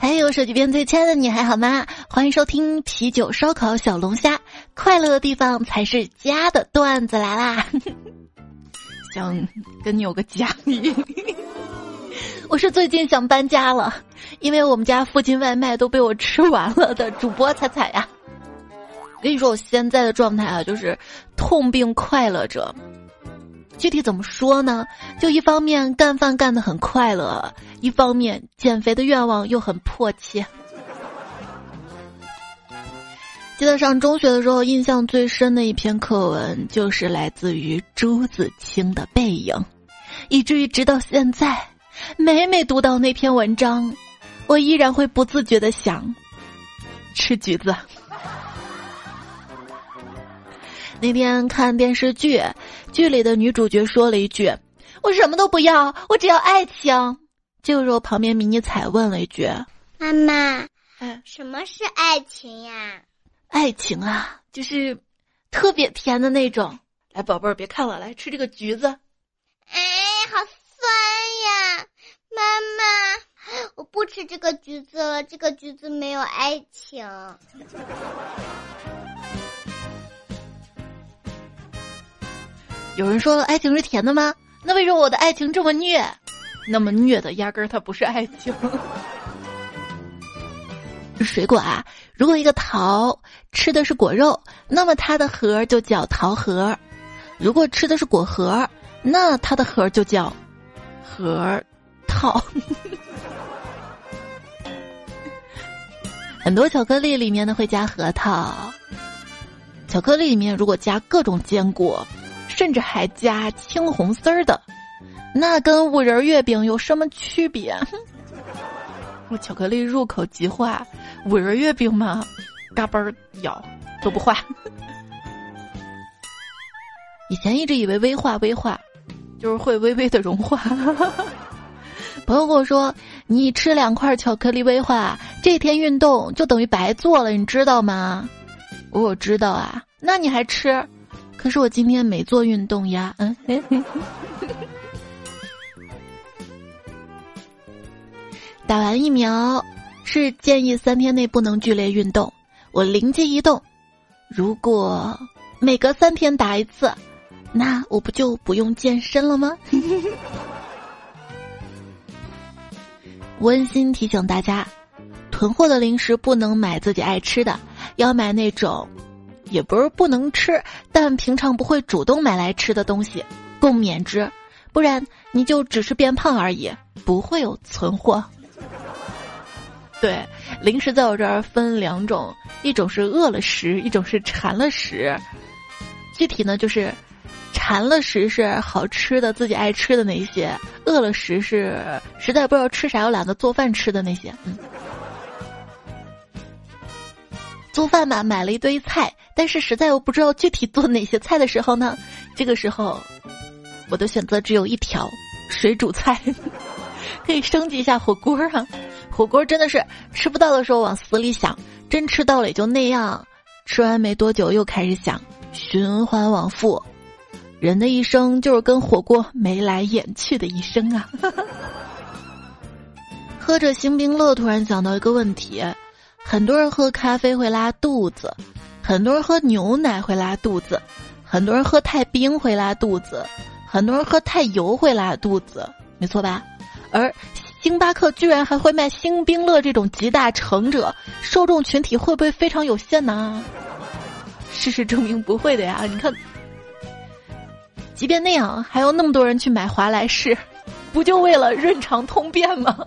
还有手机边最亲爱的你还好吗？欢迎收听啤酒烧烤小龙虾，快乐的地方才是家的段子来啦！想跟你有个家里，我是最近想搬家了，因为我们家附近外卖都被我吃完了的主播彩彩呀。跟你说，我现在的状态啊，就是痛并快乐着。具体怎么说呢？就一方面干饭干得很快乐，一方面减肥的愿望又很迫切。记得上中学的时候，印象最深的一篇课文就是来自于朱自清的《背影》，以至于直到现在，每每读到那篇文章，我依然会不自觉的想吃橘子。那天看电视剧。剧里的女主角说了一句：“我什么都不要，我只要爱情。”这个时候，旁边迷你彩问了一句：“妈妈，什么是爱情呀？”“爱情啊，就是特别甜的那种。”来，宝贝儿，别看了，来吃这个橘子。哎，好酸呀！妈妈，我不吃这个橘子了，这个橘子没有爱情。有人说爱情是甜的吗？那为什么我的爱情这么虐？那么虐的压根儿它不是爱情。水果啊，如果一个桃吃的是果肉，那么它的核就叫桃核；如果吃的是果核，那它的核就叫核桃。很多巧克力里面呢会加核桃，巧克力里面如果加各种坚果。甚至还加青红丝儿的，那跟五仁月饼有什么区别？我巧克力入口即化，五仁月饼嘛，嘎嘣咬都不化。以前一直以为微化微化，就是会微微的融化。朋友跟我说，你吃两块巧克力微化，这天运动就等于白做了，你知道吗？我知道啊，那你还吃？可是我今天没做运动呀，嗯，打完疫苗是建议三天内不能剧烈运动。我灵机一动，如果每隔三天打一次，那我不就不用健身了吗？温馨提醒大家，囤货的零食不能买自己爱吃的，要买那种。也不是不能吃，但平常不会主动买来吃的东西，共勉之，不然你就只是变胖而已，不会有存货。对，零食在我这儿分两种，一种是饿了食，一种是馋了食。具体呢，就是馋了食是好吃的、自己爱吃的那些，饿了食是实在不知道吃啥又懒得做饭吃的那些。嗯。做饭嘛，买了一堆菜，但是实在又不知道具体做哪些菜的时候呢？这个时候，我的选择只有一条：水煮菜，可以升级一下火锅啊！火锅真的是吃不到的时候往死里想，真吃到了也就那样。吃完没多久又开始想，循环往复。人的一生就是跟火锅眉来眼去的一生啊！喝着星冰乐，突然想到一个问题。很多人喝咖啡会拉肚子，很多人喝牛奶会拉肚子，很多人喝太冰会拉肚子，很多人喝太油会拉肚子，没错吧？而星巴克居然还会卖星冰乐这种集大成者，受众群体会不会非常有限呢？事实证明不会的呀！你看，即便那样，还有那么多人去买华莱士，不就为了润肠通便吗？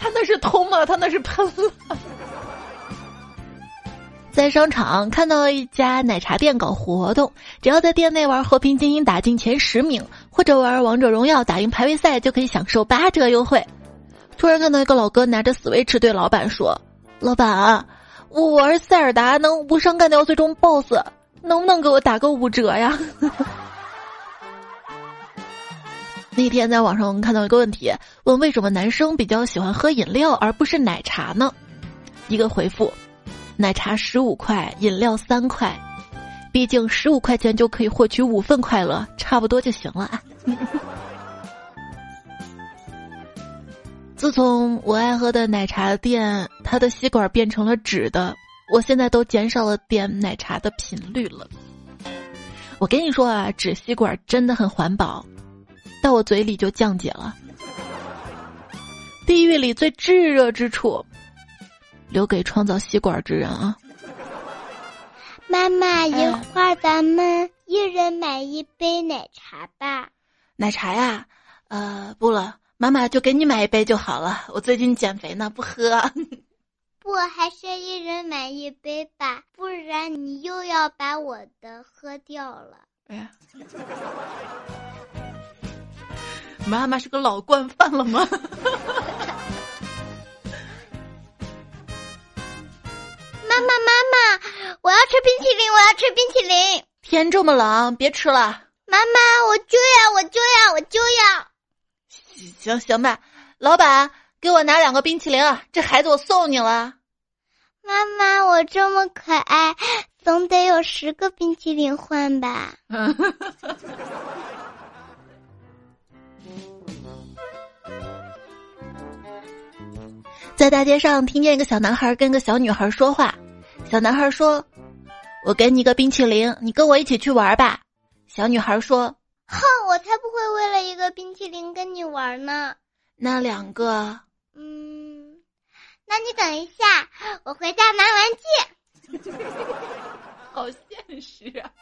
他那是通吗？他那是喷了。在商场看到一家奶茶店搞活动，只要在店内玩《和平精英》打进前十名，或者玩《王者荣耀》打赢排位赛，就可以享受八折优惠。突然看到一个老哥拿着 Switch 对老板说：“老板，我玩塞尔达能无伤干掉最终 BOSS，能不能给我打个五折呀？” 那天在网上看到一个问题，问为什么男生比较喜欢喝饮料而不是奶茶呢？一个回复：奶茶十五块，饮料三块，毕竟十五块钱就可以获取五份快乐，差不多就行了啊。自从我爱喝的奶茶店，它的吸管变成了纸的，我现在都减少了点奶茶的频率了。我跟你说啊，纸吸管真的很环保，到我嘴里就降解了。地狱里最炙热之处，留给创造吸管之人啊！妈妈，一会儿咱们一人买一杯奶茶吧。奶茶呀，呃，不了，妈妈就给你买一杯就好了。我最近减肥呢，不喝。不，还是一人买一杯吧，不然你又要把我的喝掉了。哎呀，妈妈是个老惯犯了吗？妈妈，妈妈，我要吃冰淇淋，我要吃冰淇淋。天这么冷，别吃了。妈妈，我就要，我就要，我就要。行行吧，老板，给我拿两个冰淇淋啊！这孩子我送你了。妈妈，我这么可爱，总得有十个冰淇淋换吧。在大街上听见一个小男孩跟个小女孩说话，小男孩说：“我给你个冰淇淋，你跟我一起去玩吧。”小女孩说：“哼，我才不会为了一个冰淇淋跟你玩呢。”那两个，嗯，那你等一下，我回家拿玩具。好现实啊！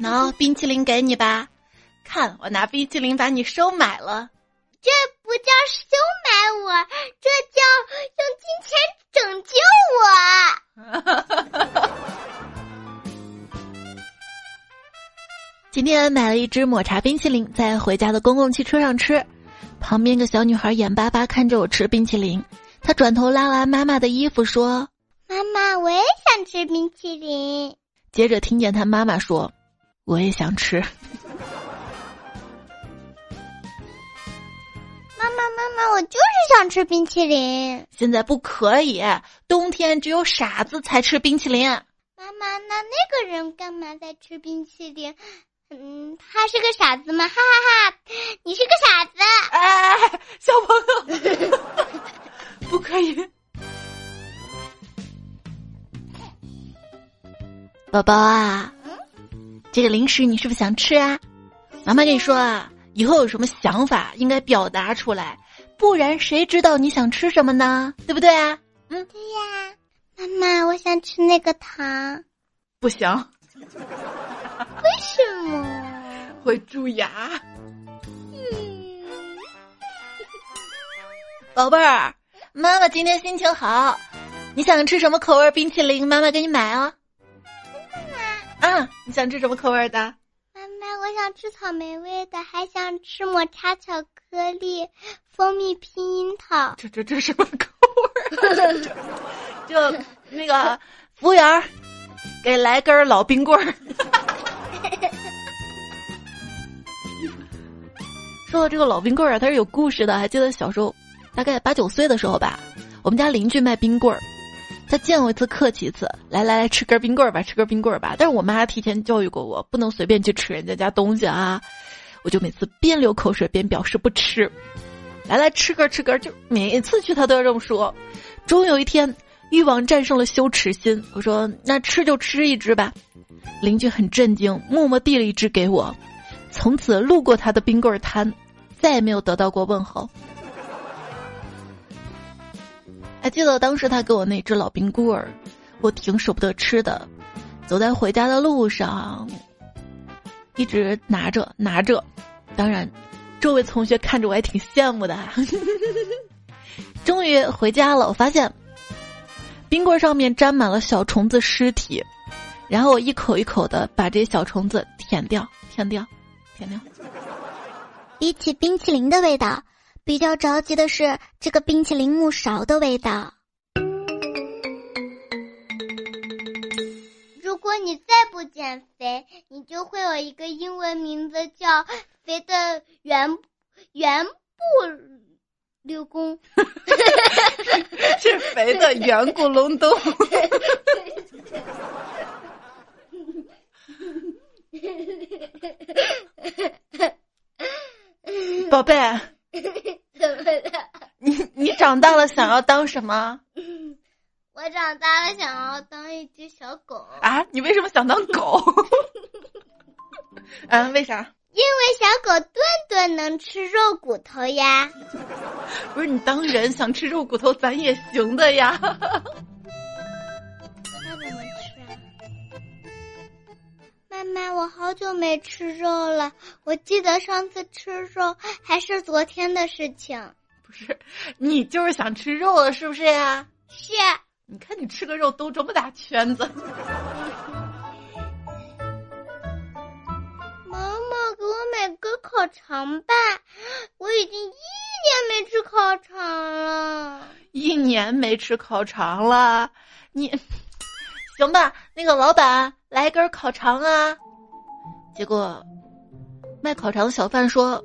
喏，冰淇淋给你吧，看我拿冰淇淋把你收买了。今天买了一只抹茶冰淇淋，在回家的公共汽车上吃。旁边个小女孩眼巴巴看着我吃冰淇淋，她转头拉完妈妈的衣服说：“妈妈，我也想吃冰淇淋。”接着听见她妈妈说：“我也想吃。”妈妈，妈妈，我就是想吃冰淇淋。现在不可以，冬天只有傻子才吃冰淇淋。妈妈，那那个人干嘛在吃冰淇淋？嗯，他是个傻子吗？哈哈哈！你是个傻子。哎，小朋友，不可以。宝宝啊，这个零食你是不是想吃啊？妈妈跟你说啊。以后有什么想法，应该表达出来，不然谁知道你想吃什么呢？对不对啊？嗯，对呀。妈妈，我想吃那个糖。不行。为什么？会蛀牙。嗯。宝贝儿，妈妈今天心情好，你想吃什么口味冰淇淋？妈妈给你买哦。妈妈。嗯，你想吃什么口味的？妈妈我想吃草莓味的，还想吃抹茶巧克力、蜂蜜拼樱桃。这这这什么口味？就那个服务员，给来根老冰棍儿。说到这个老冰棍儿啊，它是有故事的。还记得小时候，大概八九岁的时候吧，我们家邻居卖冰棍儿。他见我一次客气一次，来来来，吃根冰棍儿吧，吃根冰棍儿吧。但是我妈提前教育过我，不能随便去吃人家家东西啊。我就每次边流口水边表示不吃。来来，吃根吃根，就每次去他都要这么说。终有一天，欲望战胜了羞耻心，我说那吃就吃一只吧。邻居很震惊，默默递了一只给我。从此路过他的冰棍摊，再也没有得到过问候。还记得当时他给我那只老冰棍儿，我挺舍不得吃的。走在回家的路上，一直拿着拿着。当然，周围同学看着我还挺羡慕的。终于回家了，我发现冰棍上面沾满了小虫子尸体，然后我一口一口的把这些小虫子舔掉，舔掉，舔掉。比起冰淇淋的味道。比较着急的是这个冰淇淋木勺的味道。如果你再不减肥，你就会有一个英文名字叫“肥的圆圆不溜工”，是肥的圆咕隆咚。宝贝，怎么了？你你长大了想要当什么 我长大了想要当一只小狗，啊？你为什么想当狗？嗯，为啥？因为小狗顿顿能吃肉骨头呀。不是你当人想吃肉骨头，咱也行的呀。妈妈，我好久没吃肉了。我记得上次吃肉还是昨天的事情。不是，你就是想吃肉了，是不是呀？是，你看你吃个肉兜这么大圈子。妈妈给我买个烤肠吧，我已经一年没吃烤肠了。一年没吃烤肠了，你行吧？那个老板来根烤肠啊。结果卖烤肠的小贩说：“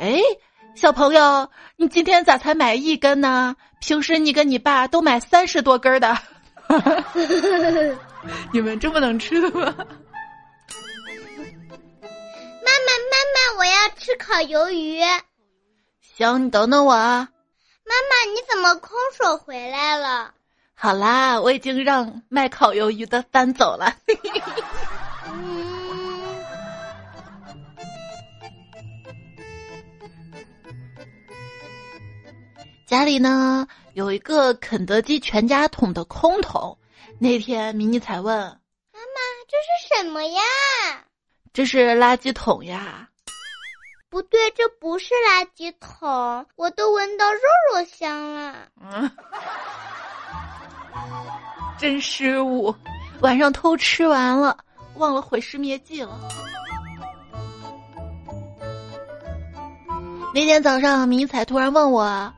哎，小朋友，你今天咋才买一根呢？平时你跟你爸都买三十多根的。你们这么能吃的吗？妈妈，妈妈，我要吃烤鱿鱼。行，你等等我啊。妈妈，你怎么空手回来了？好啦，我已经让卖烤鱿鱼的搬走了。嗯，家里呢有一个肯德基全家桶的空桶。那天迷你才问妈妈，这是什么呀？：“这是垃圾桶呀？”不对，这不是垃圾桶，我都闻到肉肉香了。嗯，真失误，晚上偷吃完了，忘了毁尸灭迹了。那天早上，迷彩突然问我妈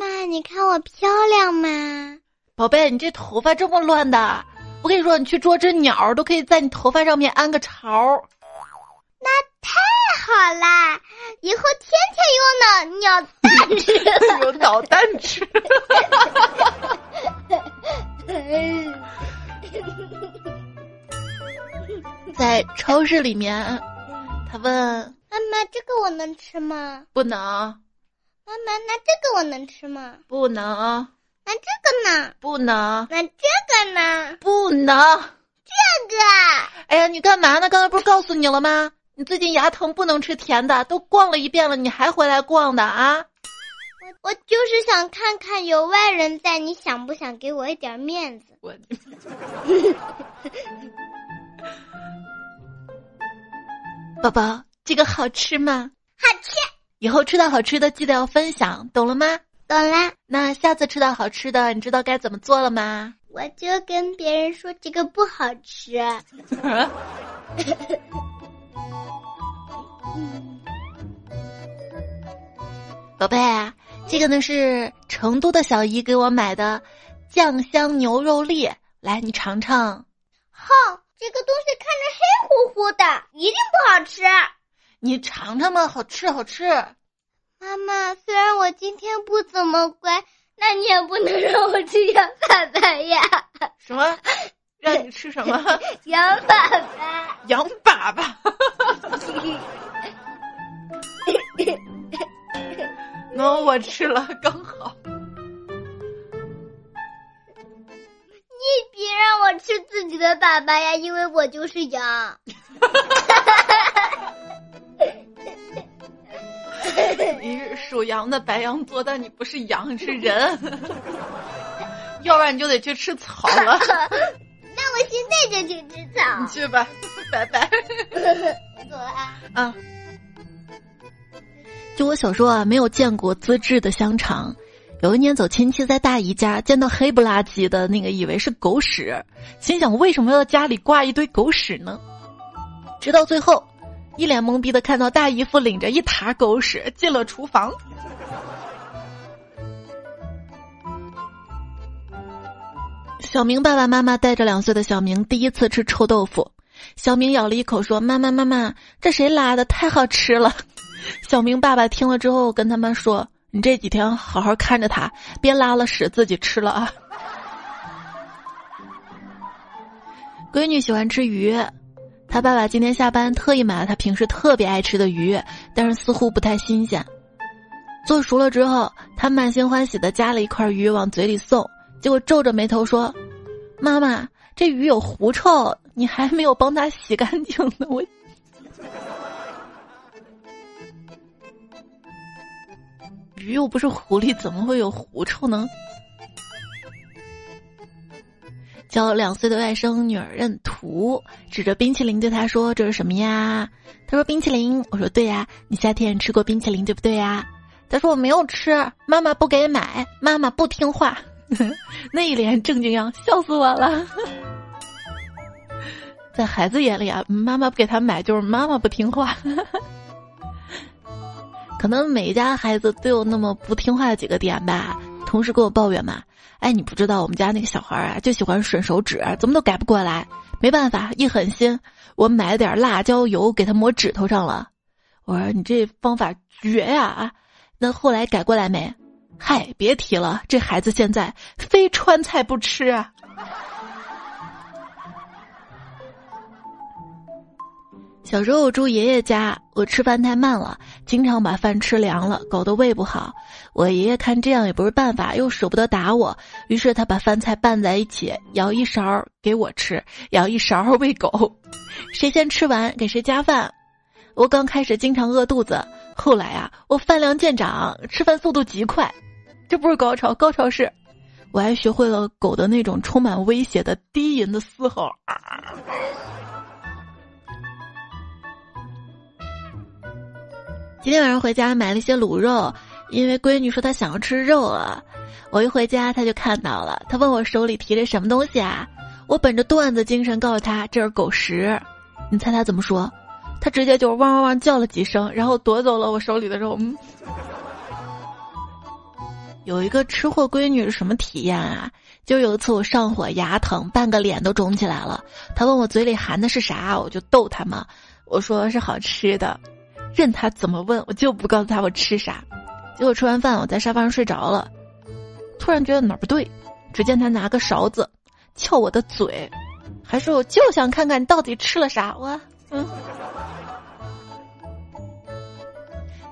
妈，你看我漂亮吗？：“宝贝，你这头发这么乱的，我跟你说，你去捉只鸟，都可以在你头发上面安个巢。那太好啦，以后天天用脑鸟蛋吃。有导弹吃。在超市里面，他问妈妈，这个我能吃吗？不能，妈妈，那这个我能吃吗？不能，那这个呢？不能，那这个呢？不能。这个啊哎呀，你干嘛呢？刚才不是告诉你了吗？你最近牙疼，不能吃甜的。都逛了一遍了，你还回来逛的啊？我就是想看看有外人在，你想不想给我一点面子？我，宝宝，这个好吃吗？好吃，以后吃到好吃的记得要分享，懂了吗？懂啦。那下次吃到好吃的，你知道该怎么做了吗？我就跟别人说这个不好吃。宝贝，这个呢是成都的小姨给我买的酱香牛肉粒，来你尝尝。哼，这个东西看着黑乎乎的，一定不好吃。你尝尝嘛，好吃好吃。妈妈，虽然我今天不怎么乖，那你也不能让我吃羊粑粑呀。什么？让你吃什么？羊粑粑。羊粑粑。喏、我吃了，刚好。你别让我吃自己的粑粑呀，因为我就是羊。你是属羊的白羊座，但你不是羊，你是人。要不然你就得去吃草了。那我现在就去吃草你。去吧，拜拜。我走啊！啊。就我小时候啊，没有见过自制的香肠。有一年走亲戚，在大姨家见到黑不拉几的那个，以为是狗屎，心想为什么要家里挂一堆狗屎呢？直到最后，一脸懵逼的看到大姨夫领着一沓狗屎进了厨房。小明爸爸妈妈带着两岁的小明第一次吃臭豆腐，小明咬了一口说：“妈妈妈妈，这谁拉的？太好吃了。”小明爸爸听了之后跟他们说：“你这几天好好看着他，别拉了屎自己吃了啊。”闺女喜欢吃鱼，他爸爸今天下班特意买了他平时特别爱吃的鱼，但是似乎不太新鲜。做熟了之后，他满心欢喜的夹了一块鱼往嘴里送，结果皱着眉头说：“妈妈，这鱼有狐臭，你还没有帮他洗干净呢。”我鱼又不是狐狸，怎么会有狐臭呢？教两岁的外甥女儿认图，指着冰淇淋对他说：“这是什么呀？”他说：“冰淇淋。”我说：“对呀，你夏天吃过冰淇淋对不对呀？”他说：“我没有吃，妈妈不给买，妈妈不听话。”那一脸正经样，笑死我了。在孩子眼里啊，妈妈不给他买就是妈妈不听话。可能每一家孩子都有那么不听话的几个点吧。同事跟我抱怨嘛。哎，你不知道我们家那个小孩啊，就喜欢吮手指，怎么都改不过来。没办法，一狠心，我买了点辣椒油给他抹指头上了。我说你这方法绝呀啊！那后来改过来没？嗨，别提了，这孩子现在非川菜不吃啊。小时候我住爷爷家，我吃饭太慢了，经常把饭吃凉了，搞得胃不好。我爷爷看这样也不是办法，又舍不得打我，于是他把饭菜拌在一起，舀一勺给我吃，舀一勺喂狗，谁先吃完给谁加饭。我刚开始经常饿肚子，后来啊，我饭量见长，吃饭速度极快。这不是高潮，高潮是，我还学会了狗的那种充满威胁的低吟的嘶吼。今天晚上回家买了一些卤肉，因为闺女说她想要吃肉啊。我一回家，她就看到了，她问我手里提着什么东西啊？我本着段子精神告诉她这是狗食。你猜她怎么说？她直接就汪汪汪叫了几声，然后夺走了我手里的肉。嗯，有一个吃货闺女是什么体验啊？就有一次我上火牙疼，半个脸都肿起来了。她问我嘴里含的是啥，我就逗她嘛，我说是好吃的。任他怎么问，我就不告诉他我吃啥。结果吃完饭，我在沙发上睡着了，突然觉得哪儿不对。只见他拿个勺子撬我的嘴，还说我就想看看你到底吃了啥。我嗯，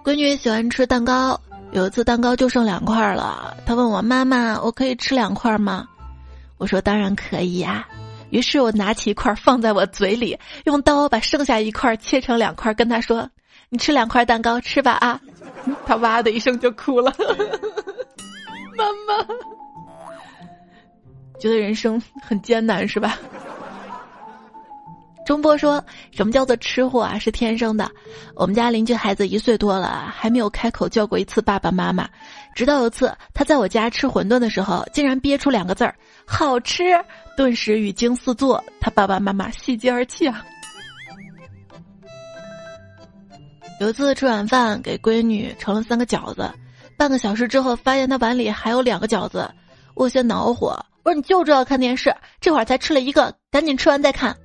闺女喜欢吃蛋糕，有一次蛋糕就剩两块了，她问我妈妈，我可以吃两块吗？我说当然可以呀。于是我拿起一块放在我嘴里，用刀把剩下一块切成两块，跟她说。你吃两块蛋糕，吃吧啊！他哇的一声就哭了。妈妈，觉得人生很艰难是吧？钟波说什么叫做吃货啊？是天生的。我们家邻居孩子一岁多了，还没有开口叫过一次爸爸妈妈。直到有次他在我家吃馄饨的时候，竟然憋出两个字儿“好吃”，顿时语惊四座。他爸爸妈妈喜极而泣啊。有一次吃晚饭，给闺女盛了三个饺子，半个小时之后发现她碗里还有两个饺子，我先恼火，我说你就知道看电视，这会儿才吃了一个，赶紧吃完再看。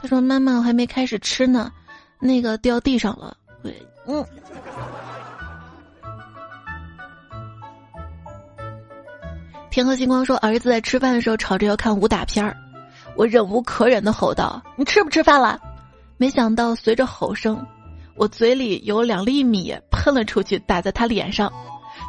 她说妈妈，我还没开始吃呢，那个掉地上了。嗯。天河星光说儿子在吃饭的时候吵着要看武打片儿，我忍无可忍的吼道：“你吃不吃饭了？”没想到随着吼声。我嘴里有两粒米喷了出去，打在他脸上。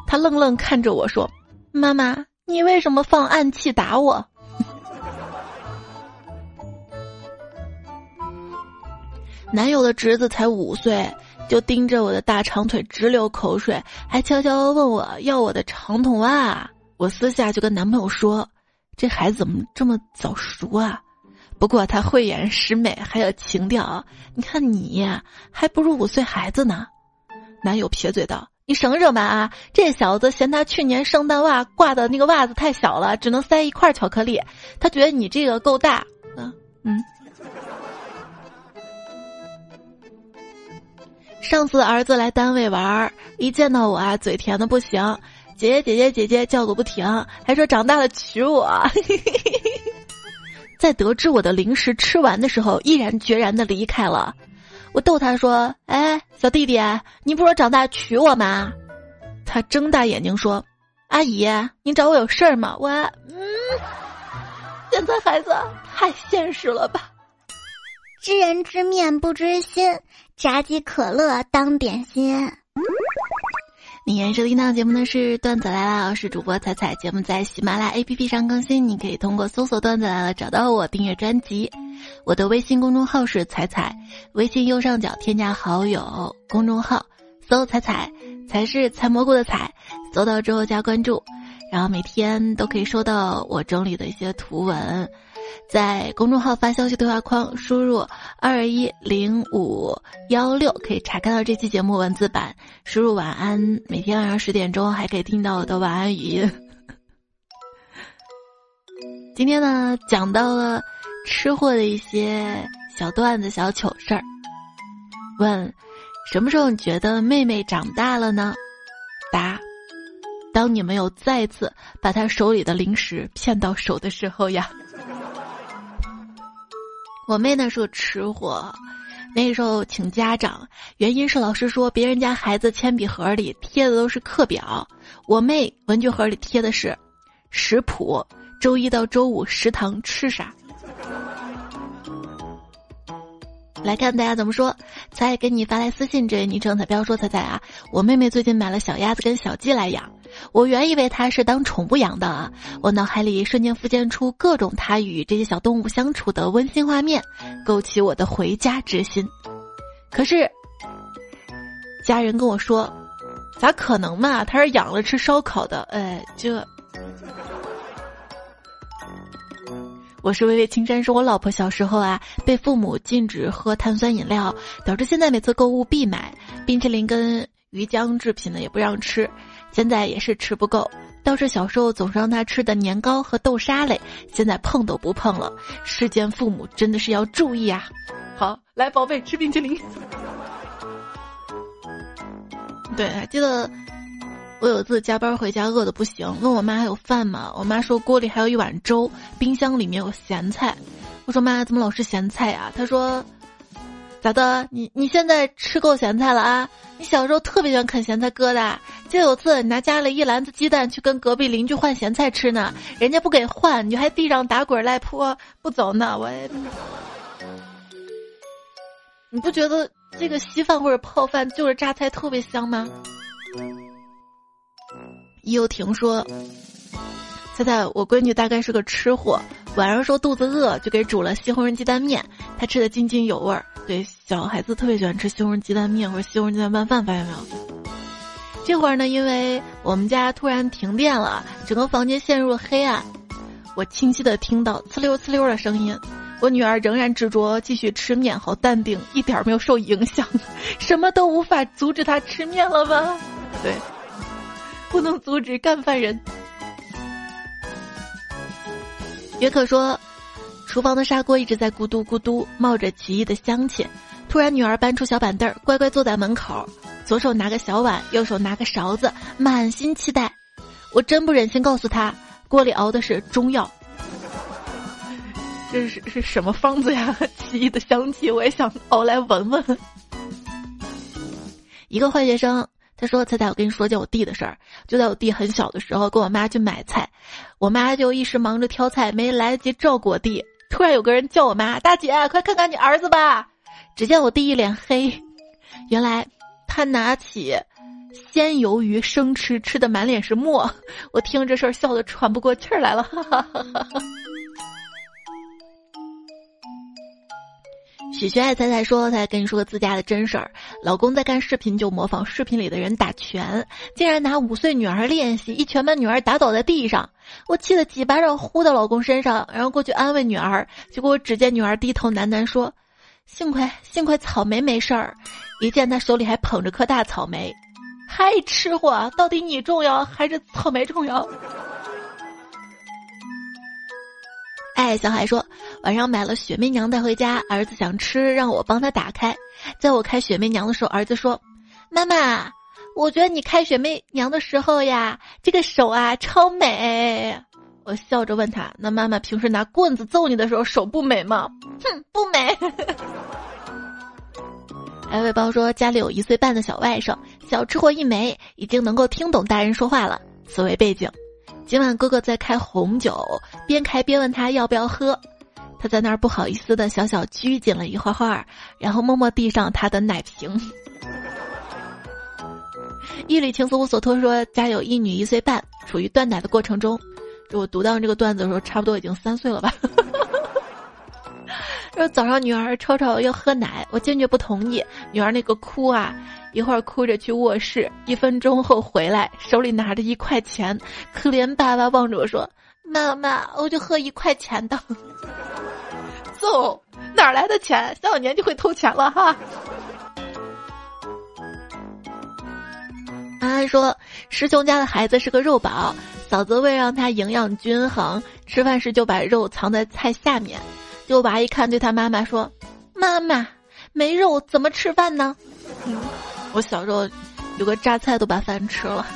他愣愣看着我说：“妈妈，你为什么放暗器打我？” 男友的侄子才五岁，就盯着我的大长腿直流口水，还悄悄问我要我的长筒袜。我私下就跟男朋友说：“这孩子怎么这么早熟啊？”不过他慧眼识美，还有情调。你看你还不如五岁孩子呢。男友撇嘴道：“你省省吧啊！这小子嫌他去年圣诞袜挂的那个袜子太小了，只能塞一块巧克力。他觉得你这个够大。”嗯嗯。上次儿子来单位玩，一见到我啊，嘴甜的不行，姐姐姐姐姐姐叫个不停，还说长大了娶我。在得知我的零食吃完的时候，毅然决然的离开了。我逗他说：“哎，小弟弟，你不说长大娶我吗？”他睁大眼睛说：“阿姨，您找我有事儿吗？”我，嗯，现在孩子太现实了吧？知人知面不知心，炸鸡可乐当点心。你现在收听到的节目呢是段子来了，我是主播彩彩。节目在喜马拉雅 APP 上更新，你可以通过搜索“段子来了”找到我，订阅专辑。我的微信公众号是彩彩，微信右上角添加好友，公众号搜“彩彩”，才是采蘑菇的采，搜到之后加关注，然后每天都可以收到我整理的一些图文。在公众号发消息对话框输入二一零五幺六，可以查看到这期节目文字版。输入晚安，每天晚上十点钟还可以听到我的晚安语音。今天呢，讲到了吃货的一些小段子、小糗事儿。问：什么时候你觉得妹妹长大了呢？答：当你没有再次把她手里的零食骗到手的时候呀。我妹那是个吃货，那时候请家长，原因是老师说别人家孩子铅笔盒里贴的都是课表，我妹文具盒里贴的是食谱，周一到周五食堂吃啥。来看大家怎么说，才给你发来私信，这位昵称彩彪说彩彩啊，我妹妹最近买了小鸭子跟小鸡来养。我原以为它是当宠物养的啊，我脑海里瞬间浮现出各种它与这些小动物相处的温馨画面，勾起我的回家之心。可是，家人跟我说，咋可能嘛？它是养了吃烧烤的。哎，这，我是微微青山，说我老婆小时候啊，被父母禁止喝碳酸饮料，导致现在每次购物必买冰淇淋跟鱼浆制品呢，也不让吃。现在也是吃不够，倒是小时候总是让他吃的年糕和豆沙类，现在碰都不碰了。世间父母真的是要注意啊！好，来宝贝吃冰淇淋。对，还记得我有一次加班回家饿的不行，问我妈还有饭吗？我妈说锅里还有一碗粥，冰箱里面有咸菜。我说妈，怎么老是咸菜啊？她说。咋的？你你现在吃够咸菜了啊？你小时候特别喜欢啃咸菜疙瘩，就有次拿家里一篮子鸡蛋去跟隔壁邻居换咸菜吃呢，人家不给换，你还地上打滚赖泼不走呢。我也，你不觉得这个稀饭或者泡饭就是榨菜特别香吗？又婷说，猜猜我闺女大概是个吃货，晚上说肚子饿就给煮了西红柿鸡蛋面，她吃的津津有味儿。对，小孩子特别喜欢吃西红柿鸡蛋面或者西红柿鸡蛋拌饭，发现没有？这会儿呢，因为我们家突然停电了，整个房间陷入了黑暗。我清晰的听到呲溜呲溜的声音。我女儿仍然执着继续吃面，好淡定，一点没有受影响，什么都无法阻止她吃面了吧？对，不能阻止干饭人。约克说。厨房的砂锅一直在咕嘟咕嘟冒着奇异的香气，突然女儿搬出小板凳儿，乖乖坐在门口，左手拿个小碗，右手拿个勺子，满心期待。我真不忍心告诉她，锅里熬的是中药。这是是什么方子呀？奇异的香气，我也想熬来闻闻。一个坏学生，他说：“彩彩，我跟你说件我弟的事儿。就在我弟很小的时候，跟我妈去买菜，我妈就一时忙着挑菜，没来得及照顾我弟。”突然有个人叫我妈大姐，快看看你儿子吧！只见我弟一脸黑，原来他拿起鲜鱿鱼生吃，吃的满脸是沫。我听这事儿笑得喘不过气儿来了。哈哈哈哈许许爱彩彩说：“才跟你说个自家的真事儿，老公在看视频就模仿视频里的人打拳，竟然拿五岁女儿练习，一拳把女儿打倒在地上。我气得几巴掌呼到老公身上，然后过去安慰女儿，结果只见女儿低头喃喃说：‘幸亏幸亏草莓没事儿。’一见他手里还捧着颗大草莓，嗨，吃货，到底你重要还是草莓重要？”哎，小海说，晚上买了雪媚娘带回家，儿子想吃，让我帮他打开。在我开雪媚娘的时候，儿子说：“妈妈，我觉得你开雪媚娘的时候呀，这个手啊超美。”我笑着问他：“那妈妈平时拿棍子揍你的时候，手不美吗？”哼，不美。艾卫包说，家里有一岁半的小外甥，小吃货一枚，已经能够听懂大人说话了。此为背景。今晚哥哥在开红酒，边开边问他要不要喝。他在那儿不好意思的小小拘谨了一会儿会儿，然后默默递上他的奶瓶。一缕情丝无所托说，家有一女一岁半，处于断奶的过程中。我读到这个段子的时候，差不多已经三岁了吧。说早上女儿吵吵要喝奶，我坚决不同意。女儿那个哭啊，一会儿哭着去卧室，一分钟后回来，手里拿着一块钱，可怜巴巴望着我说：“妈妈，我就喝一块钱的。”揍！哪来的钱？小年纪会偷钱了哈。安安说，师兄家的孩子是个肉宝，嫂子为让他营养均衡，吃饭时就把肉藏在菜下面。就娃一看，对他妈妈说：“妈妈，没肉怎么吃饭呢？”我小时候有个榨菜都把饭吃了。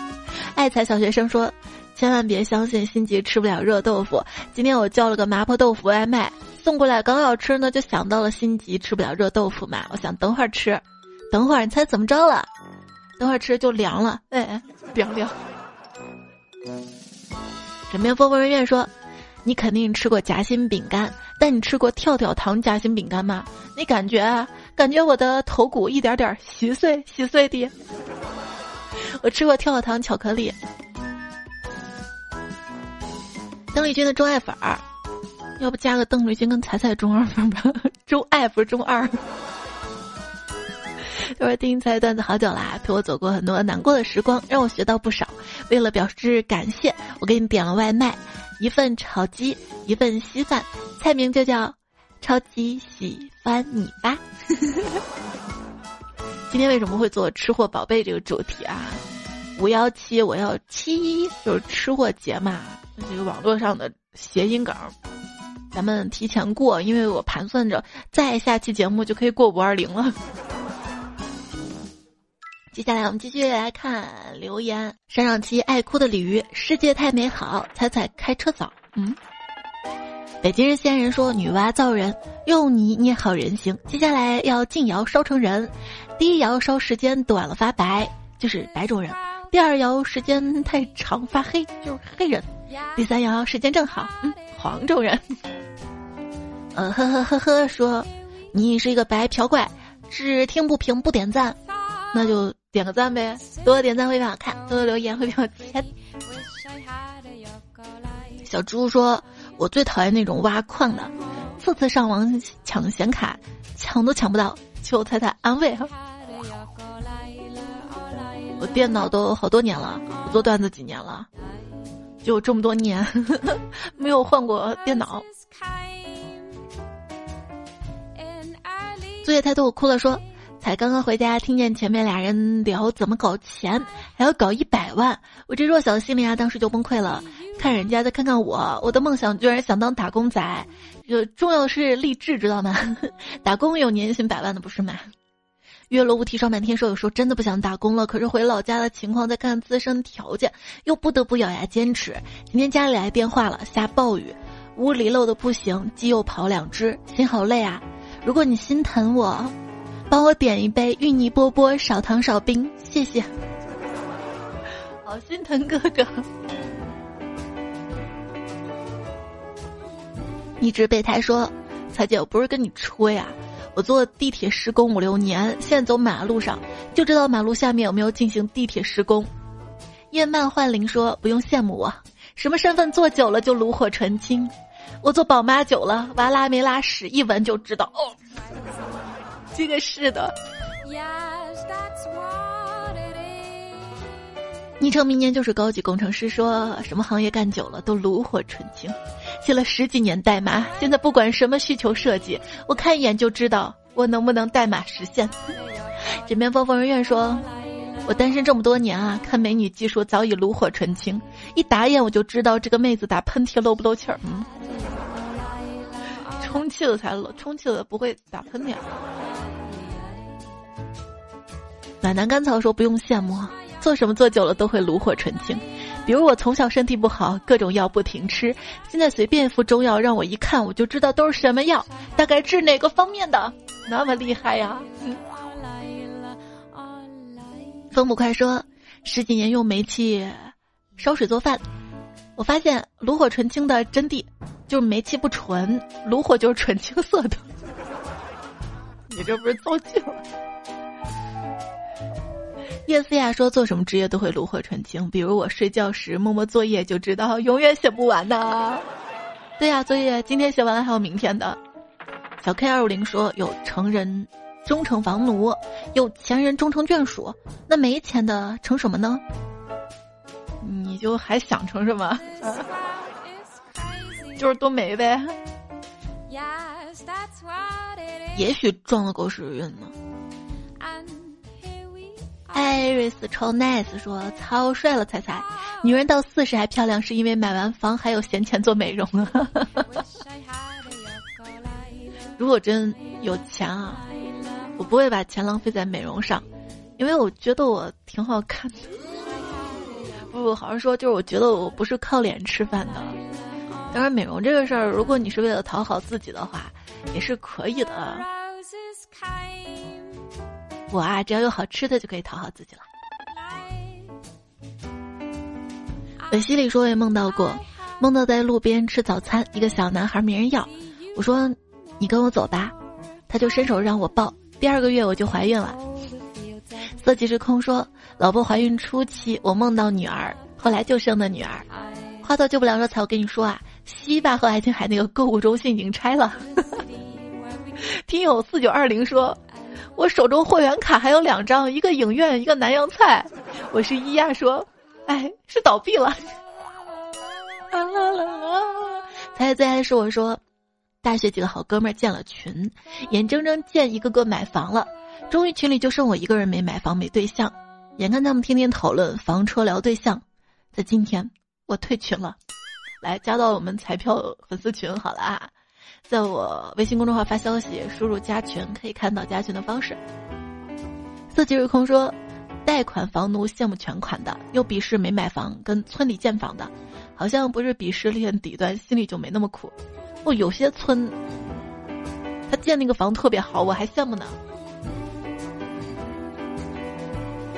爱财小学生说：“千万别相信心急吃不了热豆腐。”今天我叫了个麻婆豆腐外卖，送过来刚要吃呢，就想到了心急吃不了热豆腐嘛。我想等会儿吃，等会儿你猜怎么着了？等会儿吃就凉了，哎哎，凉凉。枕边风风人院说：“你肯定吃过夹心饼干。”但你吃过跳跳糖夹心饼干吗？你感觉啊？感觉我的头骨一点点稀碎稀碎的。我吃过跳跳糖巧克力。邓丽君的钟爱粉儿，要不加个邓丽君跟彩彩中二粉吧？钟爱不是钟二。这位听才段子好久啦，陪我走过很多难过的时光，让我学到不少。为了表示感谢，我给你点了外卖。一份炒鸡，一份稀饭，菜名就叫“超级喜欢你吧”。今天为什么会做吃货宝贝这个主题啊？五幺七我要七一，就是吃货节嘛，这个网络上的谐音梗，咱们提前过，因为我盘算着再下期节目就可以过五二零了。接下来我们继续来看留言。上上期爱哭的鲤鱼，世界太美好，彩彩开车早。嗯，北京人仙人说女娲造人，用泥捏好人形。接下来要进窑烧成人，第一窑烧时间短了发白，就是白种人；第二窑时间太长发黑，就是黑人；第三窑时间正好，嗯，黄种人。呃呵呵呵呵，说你是一个白嫖怪，只听不评不点赞，那就。点个赞呗，多多点赞会变好看，多多留言会变好甜。小猪说：“我最讨厌那种挖矿的，次次上网抢显卡，抢都抢不到，求太太安慰哈。”我电脑都好多年了，我做段子几年了，就这么多年 没有换过电脑。作业太多，我哭了说。才刚刚回家，听见前面俩人聊怎么搞钱，还要搞一百万，我这弱小的心灵啊，当时就崩溃了。看人家，再看看我，我的梦想居然想当打工仔，就重要的是励志，知道吗？打工有年薪百万的不是吗？月落乌啼霜满天，说有时候真的不想打工了，可是回老家的情况，再看自身条件，又不得不咬牙坚持。今天家里来电话了，下暴雨，屋里漏的不行，鸡又跑两只，心好累啊。如果你心疼我。帮我点一杯芋泥波波，少糖少冰，谢谢。好心疼哥哥。一直备胎说：“彩姐，我不是跟你吹啊，我坐地铁施工五六年，现在走马路上就知道马路下面有没有进行地铁施工。”叶曼幻灵说：“不用羡慕我，什么身份坐久了就炉火纯青。我做宝妈久了，娃拉没拉屎，一闻就知道。”哦。这个是的。昵称明年就是高级工程师，说什么行业干久了都炉火纯青，写了十几年代码，现在不管什么需求设计，我看一眼就知道我能不能代码实现。枕边风风人院说，我单身这么多年啊，看美女技术早已炉火纯青，一打眼我就知道这个妹子打喷嚏漏不漏气儿。嗯，充气了才漏，充气了不会打喷嚏。暖男甘草说：“不用羡慕，做什么做久了都会炉火纯青。比如我从小身体不好，各种药不停吃，现在随便一副中药让我一看，我就知道都是什么药，大概治哪个方面的，那么厉害呀！”风不快说：“十几年用煤气烧水做饭，我发现炉火纯青的真谛，就是煤气不纯，炉火就是纯青色的。你这不是造句吗？叶思雅说：“做什么职业都会炉火纯青，比如我睡觉时默默作业，就知道永远写不完的。对呀，作业今天写完了，还有明天的。”小 K 二五零说：“有成人终成房奴，有钱人终成眷属，那没钱的成什么呢？你就还想成什么？就是多没呗。也许撞了狗屎运呢。”艾瑞斯超 nice 说：“超帅了，彩彩，女人到四十还漂亮，是因为买完房还有闲钱做美容啊。如果真有钱啊，我不会把钱浪费在美容上，因为我觉得我挺好看的。不不，好好说，就是我觉得我不是靠脸吃饭的。当然，美容这个事儿，如果你是为了讨好自己的话，也是可以的。”我啊，只要有好吃的就可以讨好自己了。本溪里说我也梦到过，梦到在路边吃早餐，一个小男孩没人要，我说你跟我走吧，他就伸手让我抱。第二个月我就怀孕了。色即是空说，老婆怀孕初期我梦到女儿，后来就生的女儿。话到救不了说才我跟你说啊，西坝和爱琴海那个购物中心已经拆了。听友四九二零说。我手中会员卡还有两张，一个影院，一个南洋菜。我是一亚说，哎，是倒闭了。啦啦啦啦！猜最爱的是我说，大学几个好哥们儿建了群，眼睁睁见一个个买房了，终于群里就剩我一个人没买房没对象。眼看他们天天讨论房车聊对象，在今天我退群了，来加到我们彩票粉丝群好了啊。在我微信公众号发消息，输入加群可以看到加群的方式。四季日空说，贷款房奴羡慕全款的，又鄙视没买房跟村里建房的，好像不是鄙视链底端，心里就没那么苦。哦，有些村他建那个房特别好，我还羡慕呢。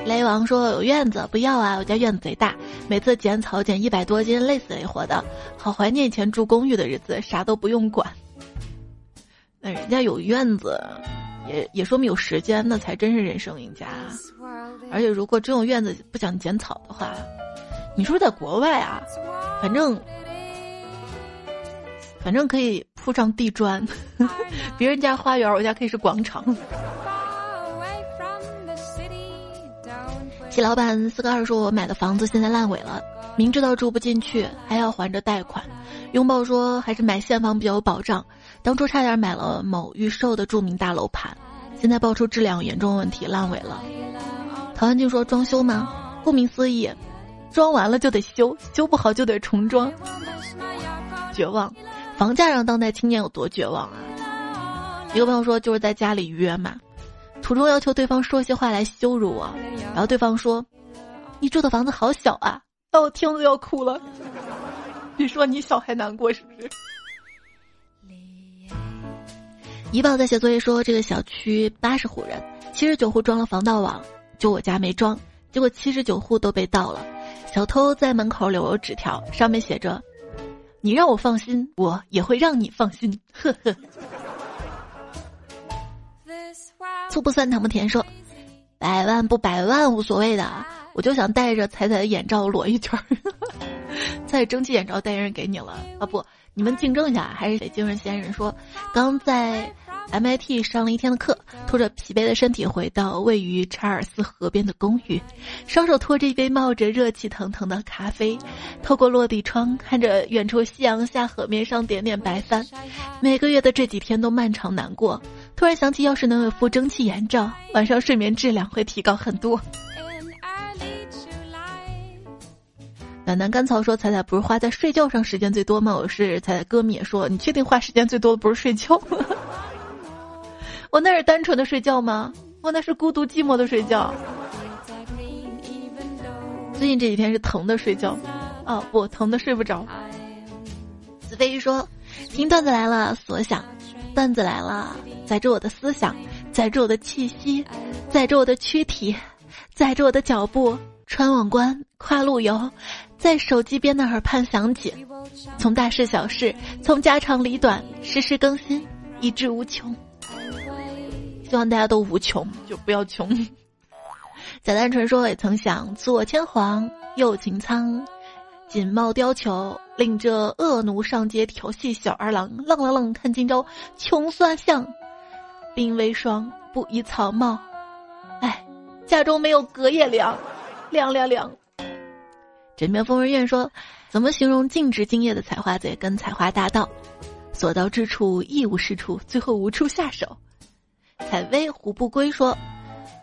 雷王说有院子不要啊，我家院子贼大，每次剪草剪一百多斤，累死累活的，好怀念以前住公寓的日子，啥都不用管。那人家有院子，也也说明有时间，那才真是人生赢家。而且如果真有院子不想剪草的话，你说在国外啊，反正反正可以铺上地砖，别人家花园，我家可以是广场。谢老板四个二说：“我买的房子现在烂尾了，明知道住不进去，还要还着贷款。”拥抱说：“还是买现房比较有保障。”当初差点买了某预售的著名大楼盘，现在爆出质量严重问题，烂尾了。陶安静说：“装修吗？顾名思义，装完了就得修，修不好就得重装。”绝望，房价让当代青年有多绝望啊！一个朋友说：“就是在家里约嘛。”途中要求对方说些话来羞辱我，然后对方说：“你住的房子好小啊！”那我听着要哭了。比说你小还难过是不是？怡宝在写作业说：“这个小区八十户人，七十九户装了防盗网，就我家没装，结果七十九户都被盗了。小偷在门口留有纸条，上面写着：‘你让我放心，我也会让你放心。’呵呵。”醋不酸，糖不甜。说，百万不百万无所谓的，我就想带着彩彩的眼罩裸一圈儿。在蒸汽眼罩代言人给你了啊？不，你们竞争一下，还是得精神先人说，刚在。MIT 上了一天的课，拖着疲惫的身体回到位于查尔斯河边的公寓，双手托着一杯冒着热气腾腾的咖啡，透过落地窗看着远处夕阳下河面上点点白帆。每个月的这几天都漫长难过，突然想起，要是能有副蒸汽眼罩，晚上睡眠质量会提高很多。暖男甘草说：“彩彩不是花在睡觉上时间最多吗？”我是彩彩歌迷说：“你确定花时间最多的不是睡觉？”我那是单纯的睡觉吗？我那是孤独寂寞的睡觉。最近这几天是疼的睡觉，哦不，疼的睡不着。子飞说：“听段子来了，所想，段子来了，载着我的思想，载着我的气息，载着我的躯体，载着我的脚步，穿网关，跨路由。”在手机边的耳畔响起，从大事小事，从家长里短，实时更新，一至无穷。希望大家都无穷，就不要穷。贾丹纯说也曾想左牵黄，右擎苍，锦帽貂裘，令这恶奴上街调戏小二郎。愣了愣，看今朝穷酸相，鬓微霜，不依草帽。哎，家中没有隔夜粮，凉凉凉。枕边疯人院说，怎么形容尽职敬业的采花贼跟采花大盗？所到之处一无是处，最后无处下手。采薇胡不归说：“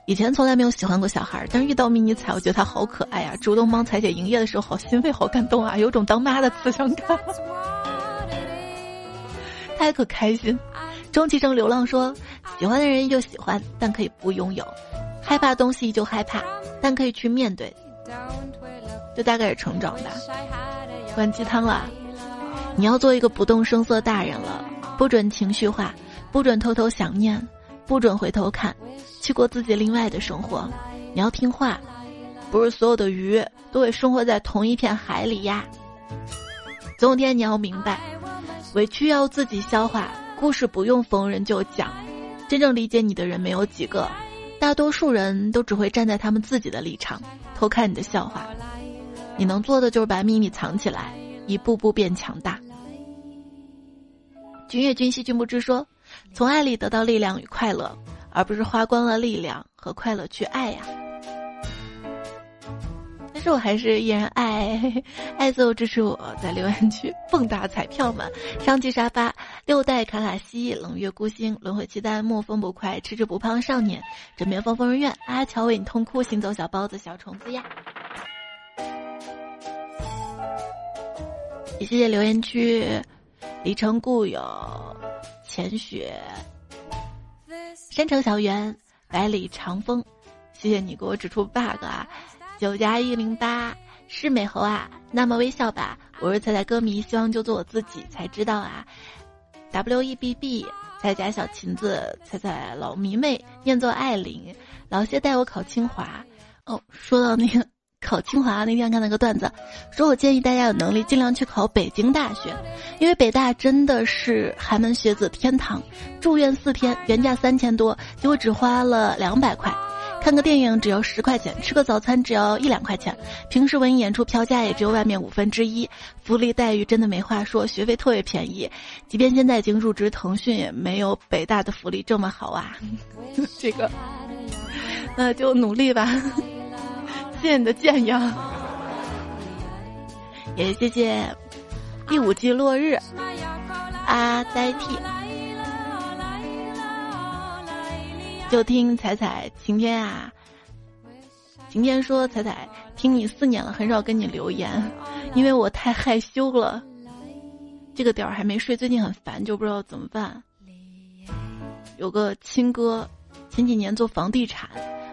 以前从来没有喜欢过小孩，但是遇到迷你彩，我觉得他好可爱呀！主动帮彩姐营业的时候，好欣慰，好感动啊，有种当妈的慈祥感。他还可开心。”终其生流浪说：“喜欢的人依旧喜欢，但可以不拥有；害怕东西依旧害怕，但可以去面对。就大概是成长吧。”灌鸡汤了，你要做一个不动声色大人了，不准情绪化，不准偷偷想念。不准回头看，去过自己另外的生活。你要听话，不是所有的鱼都会生活在同一片海里呀。总有天你要明白，委屈要自己消化，故事不用逢人就讲。真正理解你的人没有几个，大多数人都只会站在他们自己的立场偷看你的笑话。你能做的就是把秘密藏起来，一步步变强大。君越君兮君不知说。从爱里得到力量与快乐，而不是花光了力量和快乐去爱呀。但是我还是依然爱，爱所有支持我在留言区蹦跶彩票们，上季沙发六代卡卡西冷月孤星轮回期待莫风不快吃之不胖少年枕边风疯人院阿乔为你痛哭行走小包子小虫子呀。也谢谢留言区李成故友。浅雪，山城小园，百里长风，谢谢你给我指出 bug 啊！九加一零八是美猴啊，那么微笑吧。我是彩彩歌迷，希望就做我自己才知道啊。W E B B 彩家小琴子，彩彩老迷妹念作艾琳，老谢带我考清华。哦，说到那个。考清华那天看那个段子，说我建议大家有能力尽量去考北京大学，因为北大真的是寒门学子天堂。住院四天，原价三千多，结果只花了两百块；看个电影只要十块钱，吃个早餐只要一两块钱，平时文艺演出票价也只有外面五分之一，福利待遇真的没话说，学费特别便宜。即便现在已经入职腾讯，也没有北大的福利这么好啊。这个，那就努力吧。谢你的建议，也谢谢第五季落日阿呆替，就听彩彩晴天啊，晴天说彩彩听你四年了，很少跟你留言，因为我太害羞了，这个点儿还没睡，最近很烦，就不知道怎么办。有个亲哥，前几年做房地产。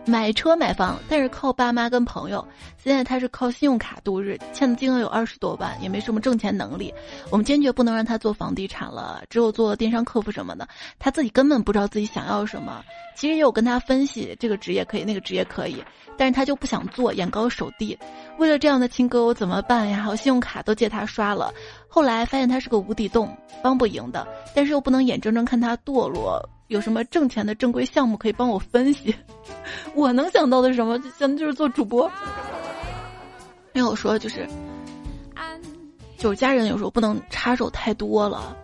买车买房，但是靠爸妈跟朋友。现在他是靠信用卡度日，欠的金额有二十多万，也没什么挣钱能力。我们坚决不能让他做房地产了，只有做电商客服什么的。他自己根本不知道自己想要什么。其实也有跟他分析，这个职业可以，那个职业可以，但是他就不想做，眼高手低。为了这样的亲哥，我怎么办呀？我信用卡都借他刷了，后来发现他是个无底洞，帮不赢的。但是又不能眼睁睁看他堕落。有什么挣钱的正规项目可以帮我分析？我能想到的什么？想的就是做主播。没有说就是，就是家人有时候不能插手太多了。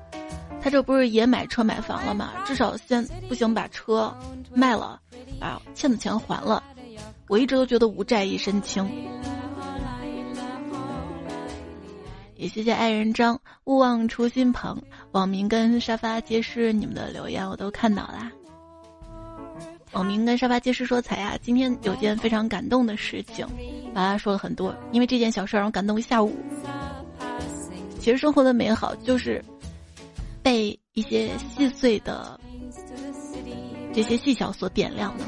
他这不是也买车买房了吗？至少先不行，把车卖了，把欠的钱还了。我一直都觉得无债一身轻。也谢谢爱人张，勿忘初心朋，网名跟沙发皆是你们的留言我都看到啦。网名跟沙发皆是说：“彩呀，今天有件非常感动的事情，把他说了很多，因为这件小事让我感动一下午。其实生活的美好就是被一些细碎的这些细小所点亮的。”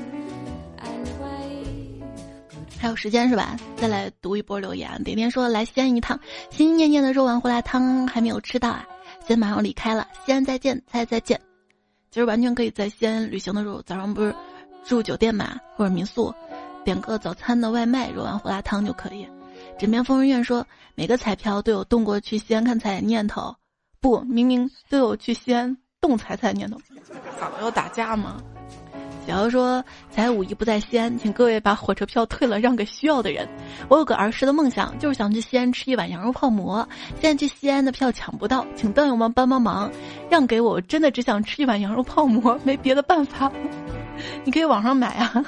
还有时间是吧？再来读一波留言。点点说来西安一趟，心心念念的肉丸胡辣汤还没有吃到啊，先马上离开了。西安再见，再再见。其实完全可以在西安旅行的时候，早上不是住酒店嘛，或者民宿，点个早餐的外卖肉丸胡辣汤就可以。枕边疯人院说，每个彩票都有动过去西安看彩念头，不，明明都有去西安动彩彩念头，咋了？要打架吗？小妖说：“才五一不在西安，请各位把火车票退了，让给需要的人。我有个儿时的梦想，就是想去西安吃一碗羊肉泡馍。现在去西安的票抢不到，请段友们帮帮忙，让给我。真的只想吃一碗羊肉泡馍，没别的办法。你可以网上买啊。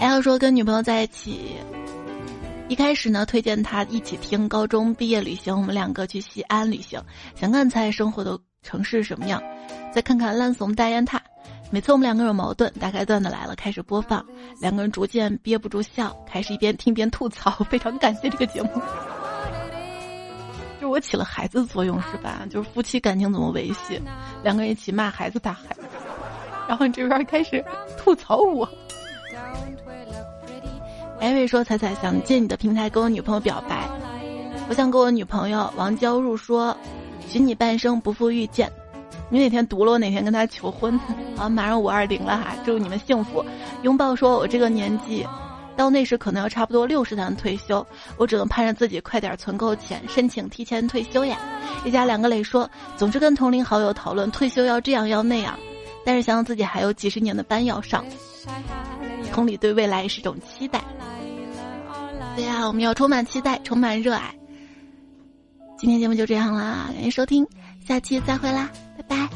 还 要说：“跟女朋友在一起，一开始呢，推荐他一起听高中毕业旅行，我们两个去西安旅行，想看才生活的。”城市什么样？再看看烂怂大雁塔。每次我们两个有矛盾，大概段子来了，开始播放，两个人逐渐憋不住笑，开始一边听边吐槽。非常感谢这个节目，就我起了孩子作用是吧？就是夫妻感情怎么维系？两个人一起骂孩子打孩子，然后你这边开始吐槽我。艾瑞说：“彩彩想借你的平台跟我女朋友表白，我想跟我女朋友王娇入说。”许你半生不负遇见，你哪天读了我哪天跟他求婚。好，马上五二零了哈，祝你们幸福。拥抱说，我这个年纪，到那时可能要差不多六十才能退休，我只能盼着自己快点存够钱，申请提前退休呀。一家两个磊说，总是跟同龄好友讨论退休要这样要那样，但是想想自己还有几十年的班要上，同理对未来也是种期待。对呀，我们要充满期待，充满热爱。今天节目就这样啦，感谢收听，下期再会啦，拜拜。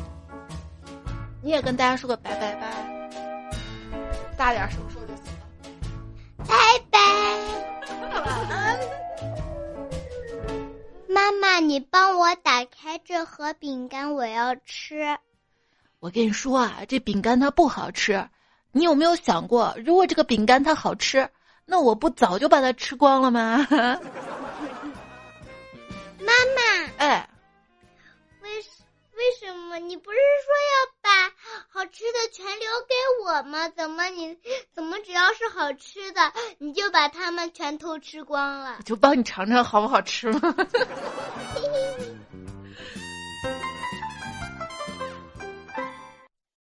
你也跟大家说个拜拜吧，大点声说就行了。拜拜，晚安。妈妈，你帮我打开这盒饼干，我要吃。我跟你说啊，这饼干它不好吃。你有没有想过，如果这个饼干它好吃，那我不早就把它吃光了吗？妈妈，哎，为为什么你不是说要把好吃的全留给我吗？怎么你怎么只要是好吃的，你就把它们全偷吃光了？我就帮你尝尝好不好吃吗？嘿嘿。